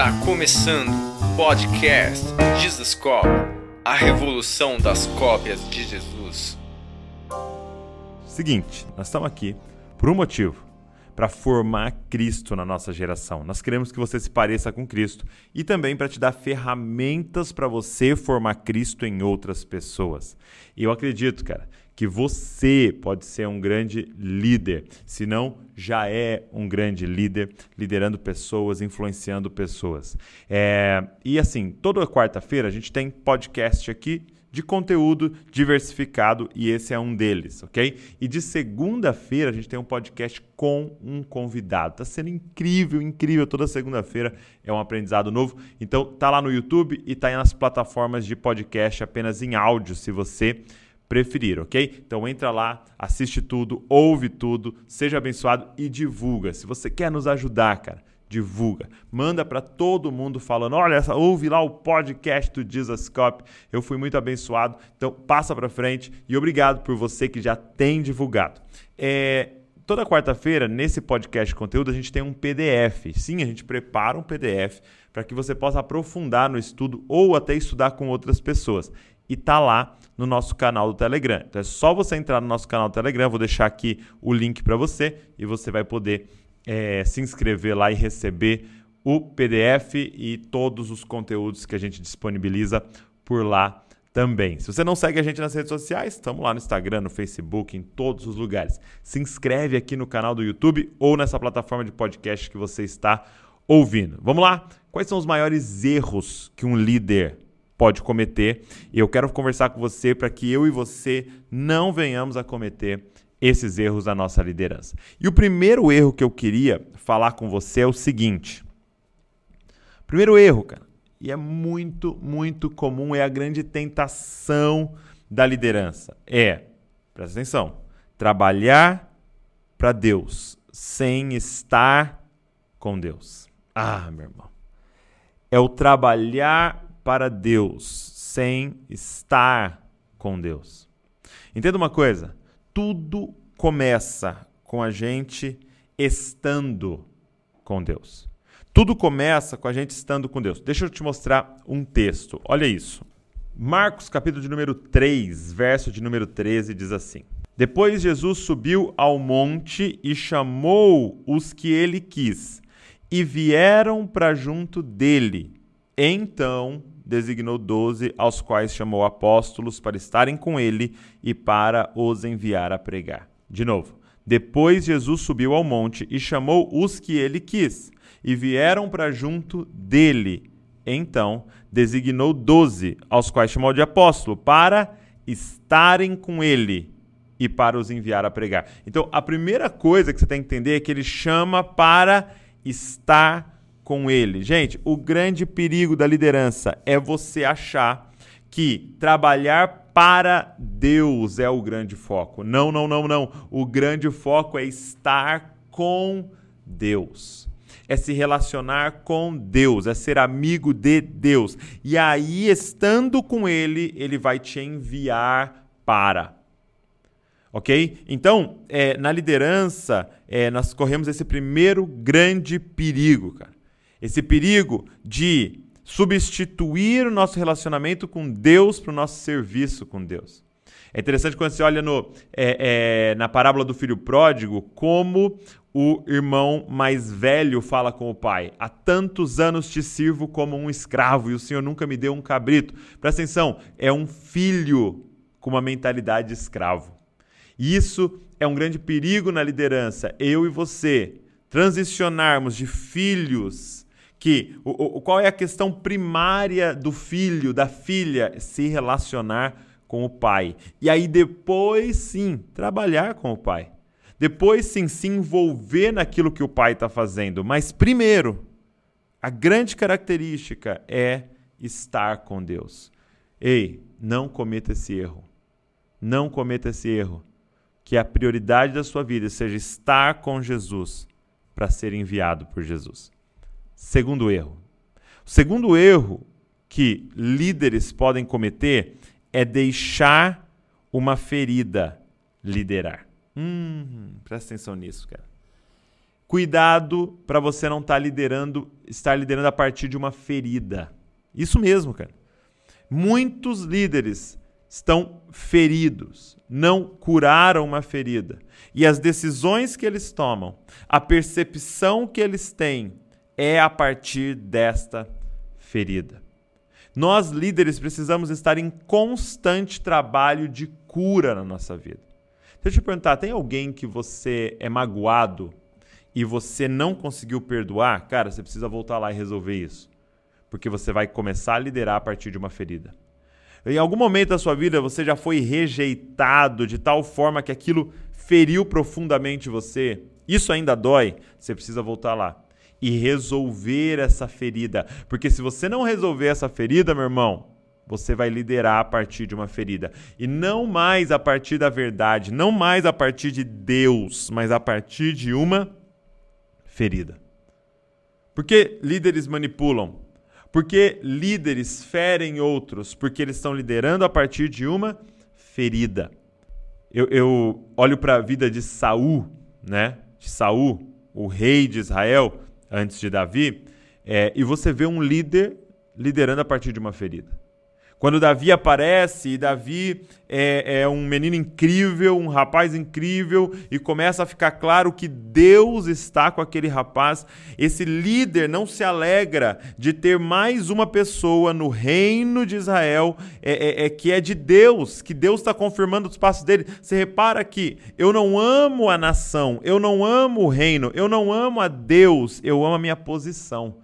Está começando o podcast Jesus Cop, a revolução das cópias de Jesus. Seguinte, nós estamos aqui por um motivo para formar Cristo na nossa geração. Nós queremos que você se pareça com Cristo e também para te dar ferramentas para você formar Cristo em outras pessoas. E eu acredito, cara, que você pode ser um grande líder, se não já é um grande líder, liderando pessoas, influenciando pessoas. É, e assim, toda quarta-feira a gente tem podcast aqui de conteúdo diversificado e esse é um deles, ok? E de segunda-feira a gente tem um podcast com um convidado. Tá sendo incrível, incrível. Toda segunda-feira é um aprendizado novo. Então tá lá no YouTube e tá aí nas plataformas de podcast apenas em áudio, se você preferir, ok? Então entra lá, assiste tudo, ouve tudo, seja abençoado e divulga. Se você quer nos ajudar, cara, divulga. Manda para todo mundo falando: olha, ouve lá o podcast do Jesus Cop. Eu fui muito abençoado. Então passa para frente e obrigado por você que já tem divulgado. É, toda quarta-feira, nesse podcast de conteúdo, a gente tem um PDF. Sim, a gente prepara um PDF para que você possa aprofundar no estudo ou até estudar com outras pessoas. E tá lá no nosso canal do Telegram. Então é só você entrar no nosso canal do Telegram, vou deixar aqui o link para você e você vai poder é, se inscrever lá e receber o PDF e todos os conteúdos que a gente disponibiliza por lá também. Se você não segue a gente nas redes sociais, estamos lá no Instagram, no Facebook, em todos os lugares. Se inscreve aqui no canal do YouTube ou nessa plataforma de podcast que você está ouvindo. Vamos lá? Quais são os maiores erros que um líder pode cometer? Eu quero conversar com você para que eu e você não venhamos a cometer esses erros da nossa liderança. E o primeiro erro que eu queria falar com você é o seguinte. Primeiro erro, cara, e é muito, muito comum, é a grande tentação da liderança. É, presta atenção, trabalhar para Deus sem estar com Deus. Ah, meu irmão. É o trabalhar para Deus sem estar com Deus. Entenda uma coisa: tudo começa com a gente estando com Deus. Tudo começa com a gente estando com Deus. Deixa eu te mostrar um texto. Olha isso. Marcos, capítulo de número 3, verso de número 13, diz assim: Depois Jesus subiu ao monte e chamou os que ele quis, e vieram para junto dele. Então designou doze, aos quais chamou apóstolos para estarem com ele e para os enviar a pregar. De novo. Depois Jesus subiu ao monte e chamou os que ele quis, e vieram para junto dele. Então designou doze, aos quais chamou de apóstolo, para estarem com ele e para os enviar a pregar. Então, a primeira coisa que você tem que entender é que ele chama para estar com ele. Gente, o grande perigo da liderança é você achar que trabalhar para Deus é o grande foco. Não, não, não, não. O grande foco é estar com Deus. É se relacionar com Deus, é ser amigo de Deus. E aí, estando com Ele, Ele vai te enviar para. Ok? Então, é, na liderança, é, nós corremos esse primeiro grande perigo, cara esse perigo de substituir o nosso relacionamento com Deus para o nosso serviço com Deus. É interessante quando você olha no, é, é, na parábola do filho pródigo, como o irmão mais velho fala com o pai: Há tantos anos te sirvo como um escravo e o senhor nunca me deu um cabrito. Presta atenção, é um filho com uma mentalidade de escravo. Isso é um grande perigo na liderança. Eu e você transicionarmos de filhos que o, o, qual é a questão primária do filho, da filha? Se relacionar com o pai. E aí depois sim, trabalhar com o pai. Depois sim, se envolver naquilo que o pai está fazendo. Mas primeiro, a grande característica é estar com Deus. Ei, não cometa esse erro. Não cometa esse erro. Que a prioridade da sua vida seja estar com Jesus para ser enviado por Jesus. Segundo erro. O segundo erro que líderes podem cometer é deixar uma ferida liderar. Hum, presta atenção nisso, cara. Cuidado para você não estar tá liderando, estar liderando a partir de uma ferida. Isso mesmo, cara. Muitos líderes estão feridos, não curaram uma ferida. E as decisões que eles tomam, a percepção que eles têm é a partir desta ferida. Nós, líderes, precisamos estar em constante trabalho de cura na nossa vida. Deixa eu te perguntar: tem alguém que você é magoado e você não conseguiu perdoar? Cara, você precisa voltar lá e resolver isso. Porque você vai começar a liderar a partir de uma ferida. Em algum momento da sua vida você já foi rejeitado de tal forma que aquilo feriu profundamente você. Isso ainda dói. Você precisa voltar lá e resolver essa ferida. Porque se você não resolver essa ferida, meu irmão, você vai liderar a partir de uma ferida. E não mais a partir da verdade, não mais a partir de Deus, mas a partir de uma ferida. Por que líderes manipulam? Porque líderes ferem outros, porque eles estão liderando a partir de uma ferida. Eu, eu olho para a vida de Saul, né? De Saul, o rei de Israel, antes de Davi, é, e você vê um líder liderando a partir de uma ferida. Quando Davi aparece, e Davi é, é, um menino incrível, um rapaz incrível, e começa a ficar claro que Deus está com aquele rapaz, esse líder não se alegra de ter mais uma pessoa no reino de Israel é, é, é que é de Deus, que Deus está confirmando os passos dele. Você repara que eu não amo a nação, eu não amo o reino, eu não amo a Deus, eu amo a minha posição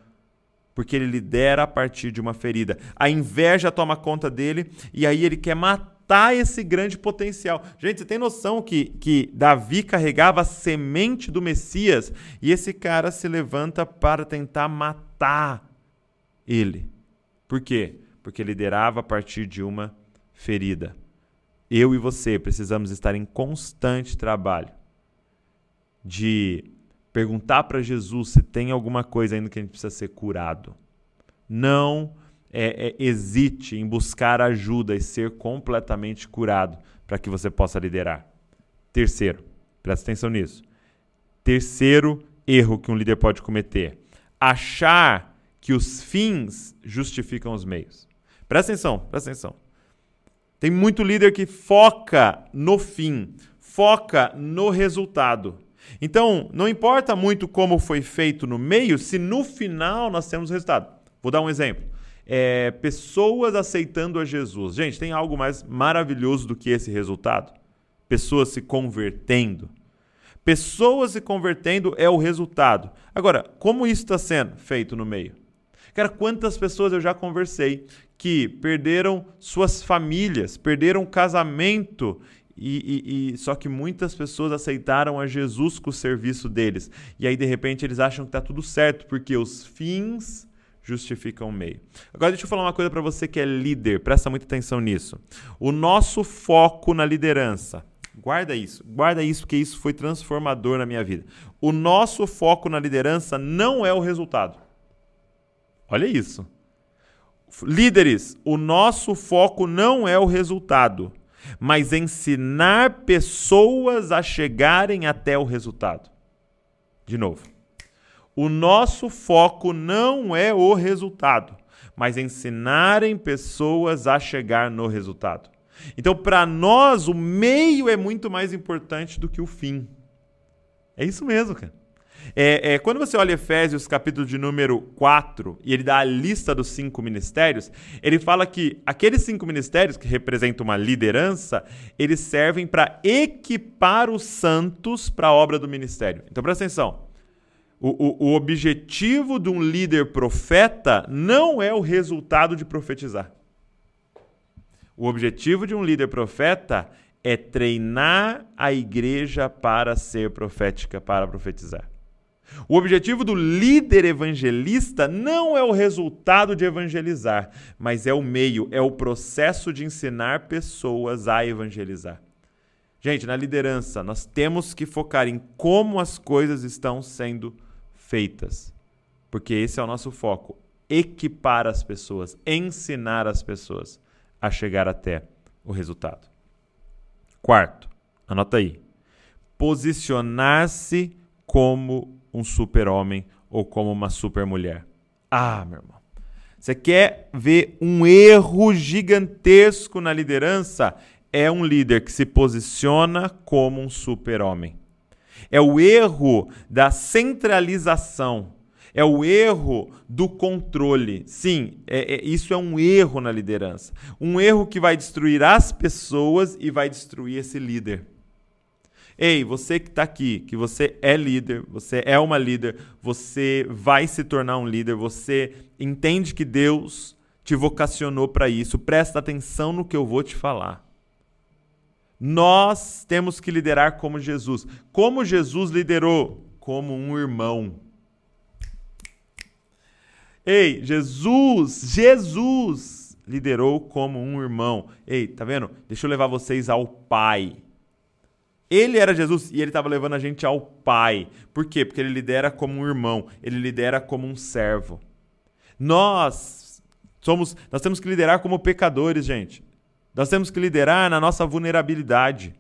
porque ele lidera a partir de uma ferida. A inveja toma conta dele e aí ele quer matar esse grande potencial. Gente, você tem noção que, que Davi carregava a semente do Messias e esse cara se levanta para tentar matar ele. Por quê? Porque liderava a partir de uma ferida. Eu e você precisamos estar em constante trabalho de perguntar para Jesus se tem alguma coisa ainda que a gente precisa ser curado. Não é, é, hesite em buscar ajuda e ser completamente curado para que você possa liderar. Terceiro, presta atenção nisso. Terceiro erro que um líder pode cometer: achar que os fins justificam os meios. Presta atenção, presta atenção. Tem muito líder que foca no fim, foca no resultado. Então, não importa muito como foi feito no meio, se no final nós temos resultado. Vou dar um exemplo. É, pessoas aceitando a Jesus. Gente, tem algo mais maravilhoso do que esse resultado? Pessoas se convertendo. Pessoas se convertendo é o resultado. Agora, como isso está sendo feito no meio? Cara, quantas pessoas eu já conversei que perderam suas famílias, perderam casamento e, e, e, só que muitas pessoas aceitaram a Jesus com o serviço deles. E aí, de repente, eles acham que está tudo certo, porque os fins justificam o meio. Agora, deixa eu falar uma coisa para você que é líder, presta muita atenção nisso. O nosso foco na liderança, guarda isso, guarda isso, porque isso foi transformador na minha vida. O nosso foco na liderança não é o resultado. Olha isso. Líderes, o nosso foco não é o resultado mas ensinar pessoas a chegarem até o resultado. De novo, o nosso foco não é o resultado, mas ensinarem pessoas a chegar no resultado. Então, para nós, o meio é muito mais importante do que o fim. É isso mesmo, cara. É, é, quando você olha Efésios, capítulo de número 4, e ele dá a lista dos cinco ministérios, ele fala que aqueles cinco ministérios, que representam uma liderança, eles servem para equipar os santos para a obra do ministério. Então presta atenção. O, o, o objetivo de um líder profeta não é o resultado de profetizar. O objetivo de um líder profeta é treinar a igreja para ser profética, para profetizar. O objetivo do líder evangelista não é o resultado de evangelizar, mas é o meio, é o processo de ensinar pessoas a evangelizar. Gente, na liderança, nós temos que focar em como as coisas estão sendo feitas, porque esse é o nosso foco: equipar as pessoas, ensinar as pessoas a chegar até o resultado. Quarto, anota aí: posicionar-se como um super-homem ou como uma super-mulher. Ah, meu irmão. Você quer ver um erro gigantesco na liderança? É um líder que se posiciona como um super-homem. É o erro da centralização. É o erro do controle. Sim, é, é, isso é um erro na liderança. Um erro que vai destruir as pessoas e vai destruir esse líder. Ei, você que está aqui, que você é líder, você é uma líder, você vai se tornar um líder, você entende que Deus te vocacionou para isso, presta atenção no que eu vou te falar. Nós temos que liderar como Jesus. Como Jesus liderou? Como um irmão. Ei, Jesus, Jesus liderou como um irmão. Ei, tá vendo? Deixa eu levar vocês ao Pai. Ele era Jesus e ele estava levando a gente ao Pai. Por quê? Porque ele lidera como um irmão, ele lidera como um servo. Nós somos, nós temos que liderar como pecadores, gente. Nós temos que liderar na nossa vulnerabilidade.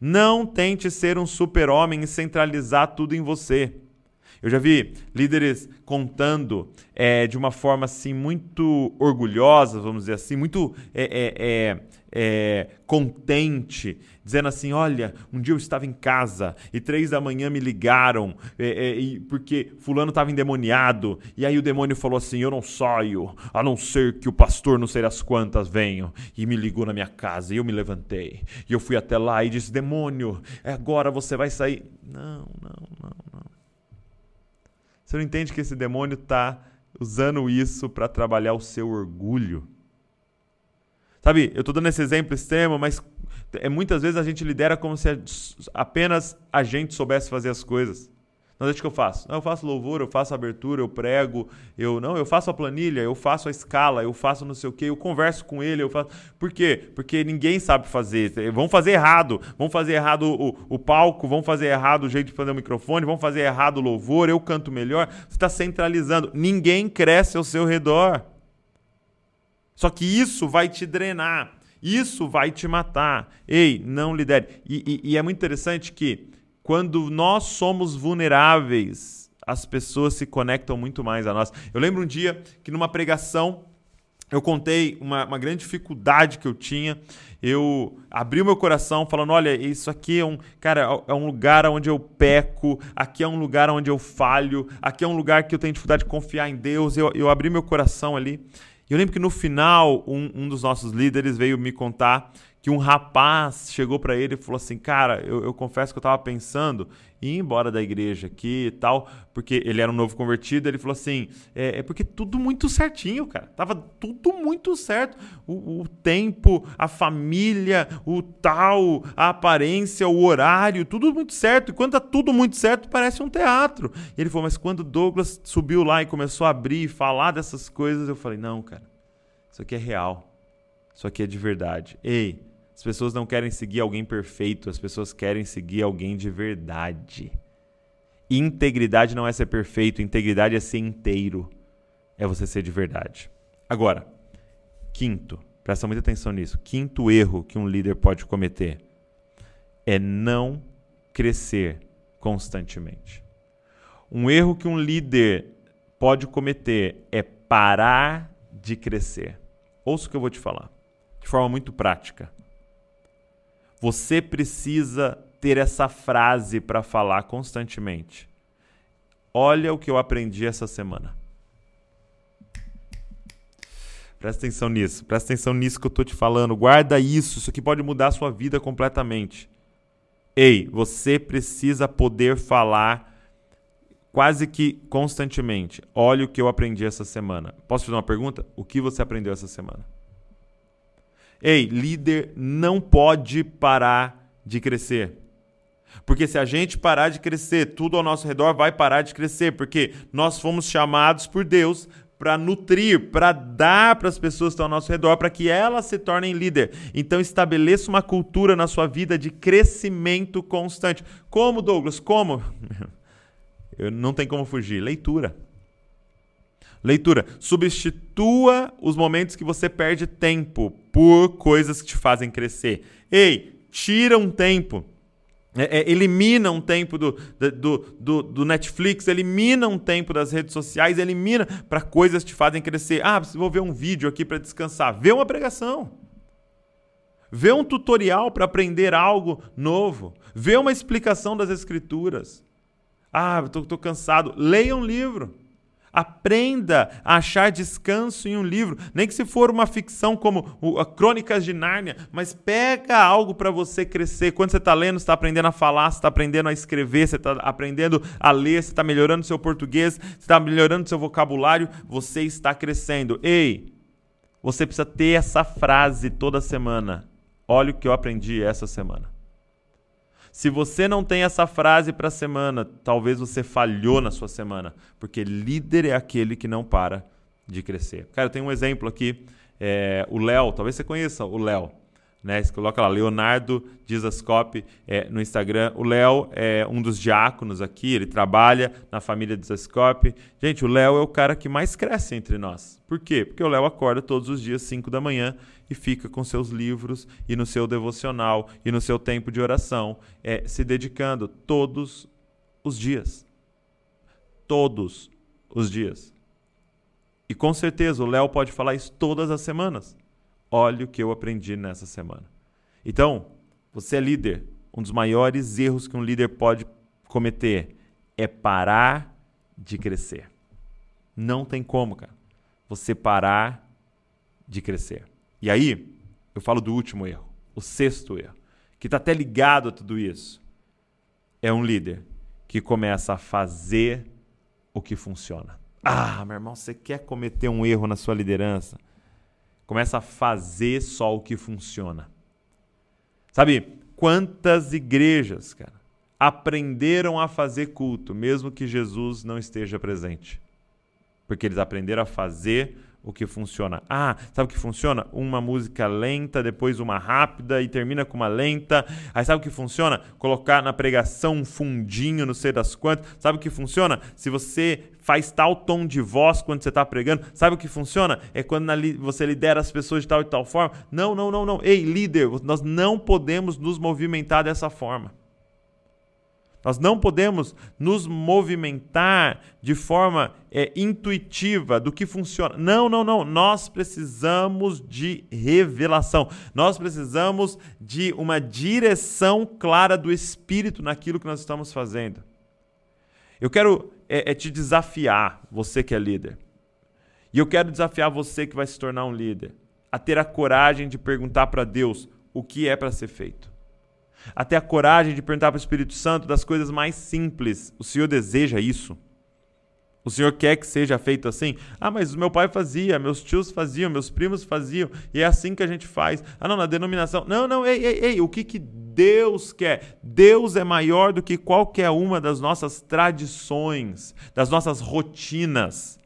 Não tente ser um super-homem e centralizar tudo em você. Eu já vi líderes contando é, de uma forma assim muito orgulhosa, vamos dizer assim, muito é, é, é, é contente, dizendo assim: Olha, um dia eu estava em casa e três da manhã me ligaram é, porque Fulano estava endemoniado. E aí o demônio falou assim: Eu não saio, a não ser que o pastor, não sei as quantas, venha. E me ligou na minha casa e eu me levantei. E eu fui até lá e disse: Demônio, agora você vai sair. Não, não, não, não. Você não entende que esse demônio está usando isso para trabalhar o seu orgulho. Sabe, eu estou dando esse exemplo extremo, mas é, muitas vezes a gente lidera como se apenas a gente soubesse fazer as coisas. Não, deixa que eu faço. Não, eu faço louvor, eu faço abertura, eu prego, eu não, eu faço a planilha, eu faço a escala, eu faço não sei o quê, eu converso com ele, eu faço. Por quê? Porque ninguém sabe fazer. Vão fazer errado, vão fazer errado o, o palco, vão fazer errado o jeito de fazer o microfone, vão fazer errado o louvor, eu canto melhor. Você está centralizando. Ninguém cresce ao seu redor. Só que isso vai te drenar. Isso vai te matar. Ei, não lidere. E, e, e é muito interessante que quando nós somos vulneráveis, as pessoas se conectam muito mais a nós. Eu lembro um dia que numa pregação eu contei uma, uma, grande dificuldade que eu tinha. Eu abri o meu coração falando: olha, isso aqui é um, cara, é um lugar onde eu peco, aqui é um lugar onde eu falho, aqui é um lugar que eu tenho dificuldade de confiar em Deus. Eu, eu abri meu coração ali. E eu lembro que no final, um, um dos nossos líderes veio me contar que um rapaz chegou para ele e falou assim: Cara, eu, eu confesso que eu estava pensando em ir embora da igreja aqui e tal, porque ele era um novo convertido. Ele falou assim: É, é porque tudo muito certinho, cara. Tava tudo muito certo. O, o, tempo, a família, o tal, a aparência, o horário, tudo muito certo. E quando tá tudo muito certo, parece um teatro. E ele falou: Mas quando Douglas subiu lá e começou a abrir e falar dessas coisas, eu falei: Não, cara, isso aqui é real. Isso aqui é de verdade. Ei, as pessoas não querem seguir alguém perfeito, as pessoas querem seguir alguém de verdade. Integridade não é ser perfeito, integridade é ser inteiro. É você ser de verdade. Agora, quinto, presta muita atenção nisso. Quinto erro que um líder pode cometer é não crescer constantemente. Um erro que um líder pode cometer é parar de crescer. Ouça o que eu vou te falar, de forma muito prática. Você precisa ter essa frase para falar constantemente. Olha o que eu aprendi essa semana. Presta atenção nisso. Presta atenção nisso que eu estou te falando. Guarda isso. Isso aqui pode mudar a sua vida completamente. Ei, você precisa poder falar quase que constantemente. Olha o que eu aprendi essa semana. Posso fazer uma pergunta? O que você aprendeu essa semana? Ei, líder não pode parar de crescer. Porque se a gente parar de crescer, tudo ao nosso redor vai parar de crescer, porque nós fomos chamados por Deus para nutrir, para dar para as pessoas que estão ao nosso redor, para que elas se tornem líder. Então estabeleça uma cultura na sua vida de crescimento constante. Como, Douglas? Como? Eu não tem como fugir. Leitura. Leitura. Substitua os momentos que você perde tempo por coisas que te fazem crescer. Ei, tira um tempo. É, é, elimina um tempo do, do, do, do, Netflix, elimina um tempo das redes sociais, elimina para coisas que te fazem crescer. Ah, vou ver um vídeo aqui para descansar. Vê uma pregação. Vê um tutorial para aprender algo novo. Vê uma explicação das escrituras. Ah, estou cansado. Leia um livro. Aprenda a achar descanso em um livro, nem que se for uma ficção como a Crônicas de Nárnia, mas pega algo para você crescer. Quando você está lendo, está aprendendo a falar, está aprendendo a escrever, você está aprendendo a ler, você está melhorando seu português, você está melhorando seu vocabulário, você está crescendo. Ei, você precisa ter essa frase toda semana. Olha o que eu aprendi essa semana. Se você não tem essa frase para a semana, talvez você falhou na sua semana, porque líder é aquele que não para de crescer. Cara, eu tenho um exemplo aqui, é, o Léo, talvez você conheça o Léo. Né? Você coloca lá, Leonardo Dizascope é, no Instagram. O Léo é um dos diáconos aqui, ele trabalha na família Dizascope. Gente, o Léo é o cara que mais cresce entre nós. Por quê? Porque o Léo acorda todos os dias, 5 da manhã, e fica com seus livros e no seu devocional e no seu tempo de oração, é, se dedicando todos os dias. Todos os dias. E com certeza o Léo pode falar isso todas as semanas. Olha o que eu aprendi nessa semana. Então, você é líder. Um dos maiores erros que um líder pode cometer é parar de crescer. Não tem como, cara. Você parar de crescer. E aí, eu falo do último erro, o sexto erro, que está até ligado a tudo isso. É um líder que começa a fazer o que funciona. Ah, meu irmão, você quer cometer um erro na sua liderança? Começa a fazer só o que funciona. Sabe, quantas igrejas, cara, aprenderam a fazer culto, mesmo que Jesus não esteja presente? Porque eles aprenderam a fazer o que funciona. Ah, sabe o que funciona? Uma música lenta, depois uma rápida e termina com uma lenta. Aí sabe o que funciona? Colocar na pregação um fundinho, não sei das quantas. Sabe o que funciona? Se você faz tal tom de voz quando você está pregando. Sabe o que funciona? É quando você lidera as pessoas de tal e tal forma. Não, não, não, não. Ei, líder, nós não podemos nos movimentar dessa forma. Nós não podemos nos movimentar de forma é, intuitiva do que funciona. Não, não, não. Nós precisamos de revelação. Nós precisamos de uma direção clara do Espírito naquilo que nós estamos fazendo. Eu quero é, é te desafiar, você que é líder. E eu quero desafiar você que vai se tornar um líder a ter a coragem de perguntar para Deus o que é para ser feito até a coragem de perguntar para o Espírito Santo das coisas mais simples. O Senhor deseja isso? O Senhor quer que seja feito assim? Ah, mas meu pai fazia, meus tios faziam, meus primos faziam, e é assim que a gente faz. Ah, não, na denominação. Não, não, ei, ei, ei, o que, que Deus quer? Deus é maior do que qualquer uma das nossas tradições, das nossas rotinas.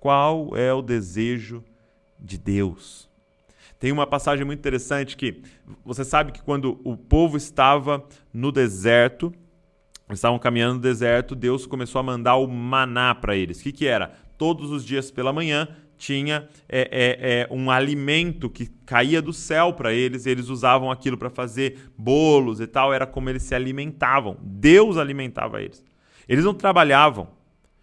Qual é o desejo de Deus? Tem uma passagem muito interessante que você sabe que quando o povo estava no deserto, estavam caminhando no deserto, Deus começou a mandar o maná para eles. O que, que era? Todos os dias pela manhã tinha é, é, é, um alimento que caía do céu para eles, eles usavam aquilo para fazer bolos e tal, era como eles se alimentavam. Deus alimentava eles. Eles não trabalhavam,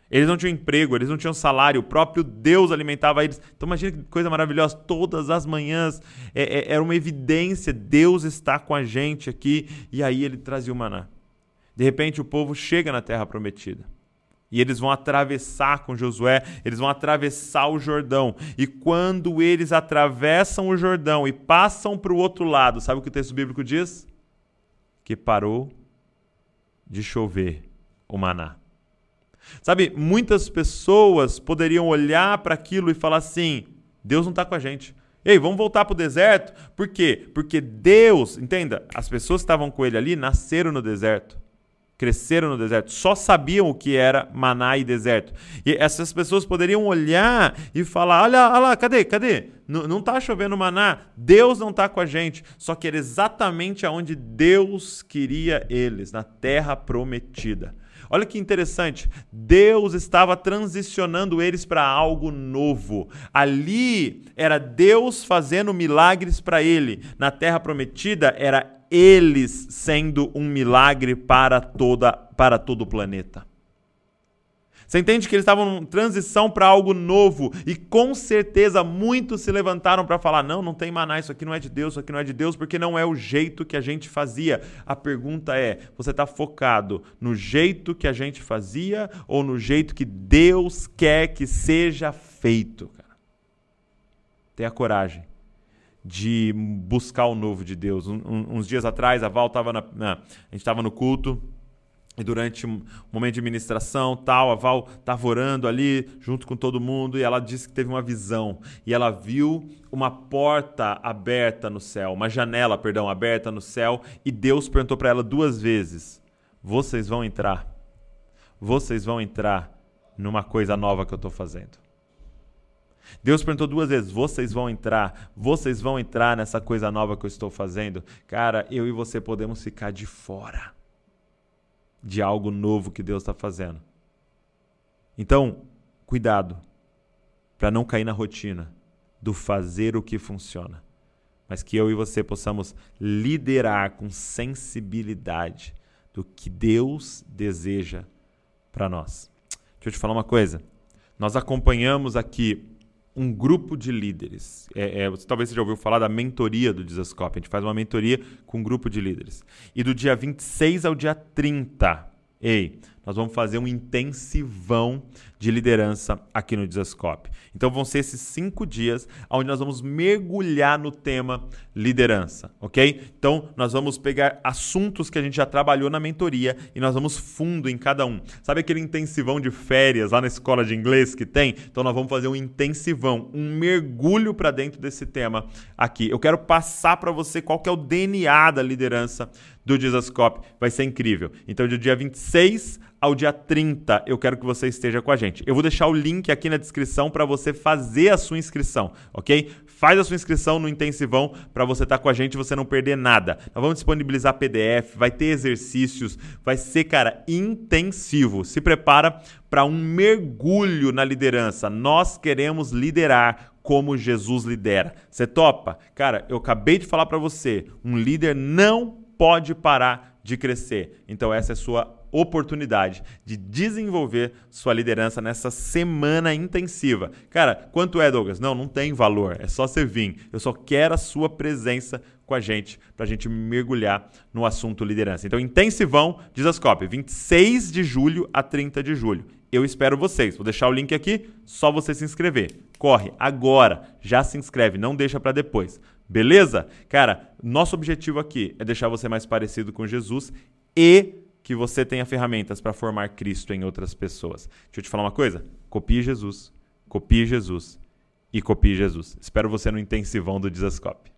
eles não tinham emprego, eles não tinham salário, o próprio Deus alimentava eles. Então imagina que coisa maravilhosa, todas as manhãs é, é, era uma evidência, Deus está com a gente aqui, e aí ele trazia o maná. De repente o povo chega na terra prometida. E eles vão atravessar com Josué, eles vão atravessar o Jordão. E quando eles atravessam o Jordão e passam para o outro lado, sabe o que o texto bíblico diz? Que parou de chover o maná. Sabe, muitas pessoas poderiam olhar para aquilo e falar assim: Deus não está com a gente. Ei, vamos voltar para o deserto? Por quê? Porque Deus, entenda, as pessoas que estavam com ele ali nasceram no deserto, cresceram no deserto, só sabiam o que era maná e deserto. E essas pessoas poderiam olhar e falar: olha, olha lá, cadê? Cadê? N não está chovendo maná, Deus não está com a gente. Só que era exatamente aonde Deus queria eles, na terra prometida. Olha que interessante. Deus estava transicionando eles para algo novo. Ali era Deus fazendo milagres para ele. Na terra prometida era eles sendo um milagre para toda para todo o planeta. Você entende que eles estavam em transição para algo novo e com certeza muitos se levantaram para falar: não, não tem maná, isso aqui não é de Deus, isso aqui não é de Deus, porque não é o jeito que a gente fazia. A pergunta é: você está focado no jeito que a gente fazia ou no jeito que Deus quer que seja feito? Tenha coragem de buscar o novo de Deus. Um, uns dias atrás, a Val estava na, na, a gente estava no culto e durante um momento de ministração, tal, a Val estava orando ali junto com todo mundo e ela disse que teve uma visão e ela viu uma porta aberta no céu, uma janela, perdão, aberta no céu e Deus perguntou para ela duas vezes: "Vocês vão entrar? Vocês vão entrar numa coisa nova que eu estou fazendo?" Deus perguntou duas vezes: vocês vão entrar? Vocês vão entrar nessa coisa nova que eu estou fazendo? Cara, eu e você podemos ficar de fora de algo novo que Deus está fazendo. Então, cuidado para não cair na rotina do fazer o que funciona, mas que eu e você possamos liderar com sensibilidade do que Deus deseja para nós. Deixa eu te falar uma coisa. Nós acompanhamos aqui um grupo de líderes. É, é, você talvez você já ouviu falar da mentoria do Desascope. A gente faz uma mentoria com um grupo de líderes. E do dia 26 ao dia 30, ei, nós vamos fazer um intensivão de liderança aqui no Desascope. Então vão ser esses cinco dias onde nós vamos mergulhar no tema liderança, ok? Então nós vamos pegar assuntos que a gente já trabalhou na mentoria e nós vamos fundo em cada um. Sabe aquele intensivão de férias lá na escola de inglês que tem? Então nós vamos fazer um intensivão, um mergulho para dentro desse tema aqui. Eu quero passar para você qual que é o DNA da liderança do Desascope. Vai ser incrível. Então do dia 26 ao dia 30 eu quero que você esteja com a gente. Eu vou deixar o link aqui na descrição para você fazer a sua inscrição, ok? Faz a sua inscrição no Intensivão para você estar tá com a gente e você não perder nada. Nós vamos disponibilizar PDF, vai ter exercícios, vai ser, cara, intensivo. Se prepara para um mergulho na liderança. Nós queremos liderar como Jesus lidera. Você topa? Cara, eu acabei de falar para você, um líder não pode parar de crescer. Então essa é a sua oportunidade de desenvolver sua liderança nessa semana intensiva. Cara, quanto é, Douglas? Não, não tem valor, é só você vir. Eu só quero a sua presença com a gente para a gente mergulhar no assunto liderança. Então, intensivão, Dizascope, 26 de julho a 30 de julho. Eu espero vocês. Vou deixar o link aqui, só você se inscrever. Corre agora, já se inscreve, não deixa para depois. Beleza? Cara, nosso objetivo aqui é deixar você mais parecido com Jesus e que você tenha ferramentas para formar Cristo em outras pessoas. Deixa eu te falar uma coisa: copie Jesus, copie Jesus e copie Jesus. Espero você no intensivão do Dizascope.